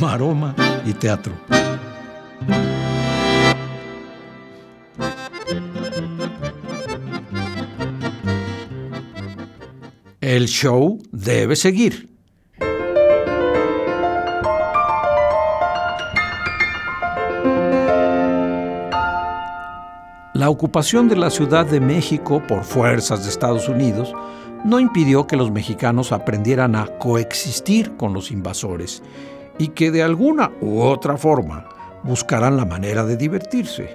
Maroma y teatro. El show debe seguir. La ocupación de la Ciudad de México por fuerzas de Estados Unidos no impidió que los mexicanos aprendieran a coexistir con los invasores y que de alguna u otra forma buscaran la manera de divertirse.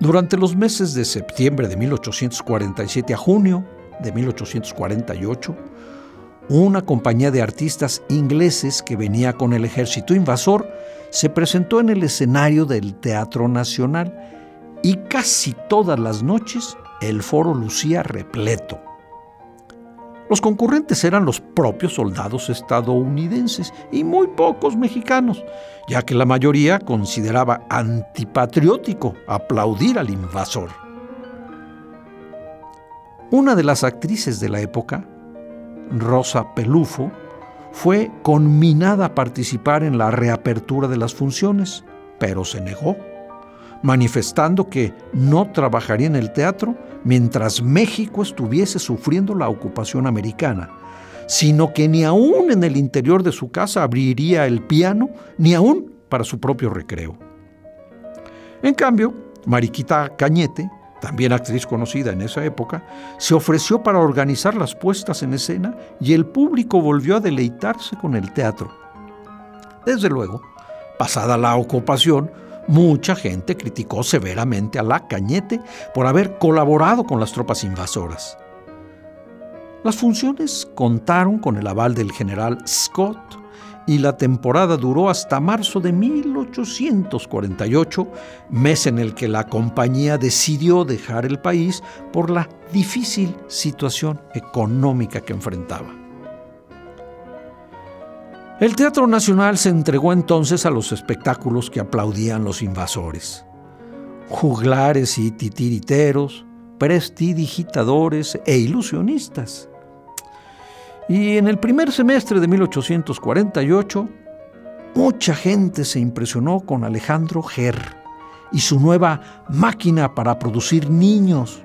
Durante los meses de septiembre de 1847 a junio de 1848, una compañía de artistas ingleses que venía con el ejército invasor se presentó en el escenario del Teatro Nacional y casi todas las noches el foro lucía repleto. Los concurrentes eran los propios soldados estadounidenses y muy pocos mexicanos, ya que la mayoría consideraba antipatriótico aplaudir al invasor. Una de las actrices de la época, Rosa Pelufo, fue conminada a participar en la reapertura de las funciones, pero se negó manifestando que no trabajaría en el teatro mientras México estuviese sufriendo la ocupación americana, sino que ni aún en el interior de su casa abriría el piano, ni aún para su propio recreo. En cambio, Mariquita Cañete, también actriz conocida en esa época, se ofreció para organizar las puestas en escena y el público volvió a deleitarse con el teatro. Desde luego, pasada la ocupación, Mucha gente criticó severamente a la Cañete por haber colaborado con las tropas invasoras. Las funciones contaron con el aval del general Scott y la temporada duró hasta marzo de 1848, mes en el que la compañía decidió dejar el país por la difícil situación económica que enfrentaba. El Teatro Nacional se entregó entonces a los espectáculos que aplaudían los invasores. Juglares y titiriteros, prestidigitadores e ilusionistas. Y en el primer semestre de 1848, mucha gente se impresionó con Alejandro Ger y su nueva máquina para producir niños.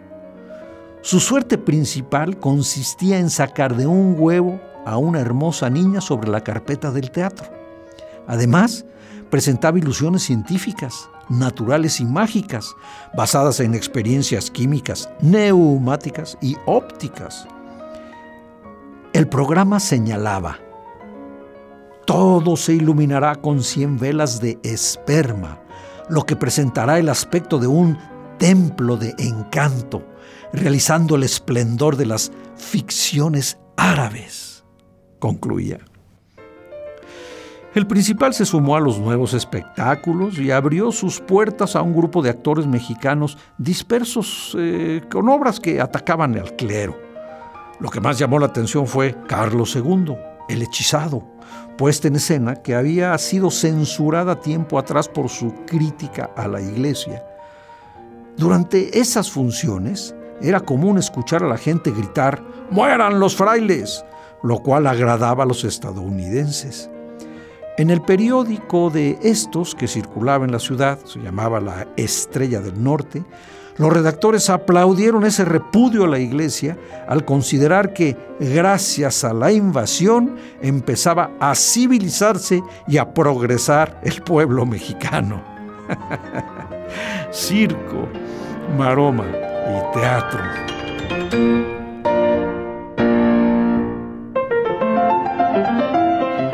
Su suerte principal consistía en sacar de un huevo a una hermosa niña sobre la carpeta del teatro. Además, presentaba ilusiones científicas, naturales y mágicas, basadas en experiencias químicas, neumáticas y ópticas. El programa señalaba, todo se iluminará con cien velas de esperma, lo que presentará el aspecto de un templo de encanto, realizando el esplendor de las ficciones árabes concluía. El principal se sumó a los nuevos espectáculos y abrió sus puertas a un grupo de actores mexicanos dispersos eh, con obras que atacaban al clero. Lo que más llamó la atención fue Carlos II, el hechizado, puesta en escena que había sido censurada tiempo atrás por su crítica a la iglesia. Durante esas funciones era común escuchar a la gente gritar, ¡Mueran los frailes! Lo cual agradaba a los estadounidenses. En el periódico de estos que circulaba en la ciudad, se llamaba La Estrella del Norte, los redactores aplaudieron ese repudio a la iglesia al considerar que gracias a la invasión empezaba a civilizarse y a progresar el pueblo mexicano. Circo, maroma y teatro.